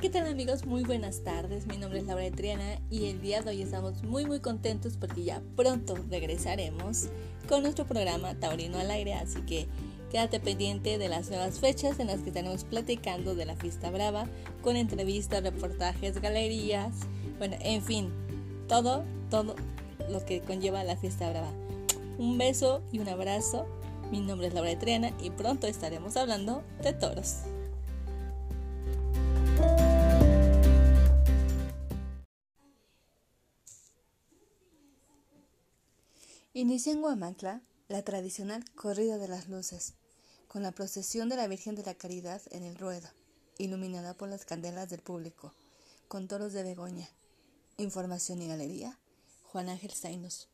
¿qué tal amigos? Muy buenas tardes, mi nombre es Laura Triana y el día de hoy estamos muy muy contentos porque ya pronto regresaremos con nuestro programa Taurino al aire, así que quédate pendiente de las nuevas fechas en las que estaremos platicando de la fiesta brava, con entrevistas, reportajes, galerías, bueno, en fin, todo, todo lo que conlleva la fiesta brava. Un beso y un abrazo, mi nombre es Laura Triana y pronto estaremos hablando de toros. Inicia en Guamantla la tradicional corrida de las luces, con la procesión de la Virgen de la Caridad en el ruedo, iluminada por las candelas del público, con toros de Begoña. Información y galería, Juan Ángel Zainos.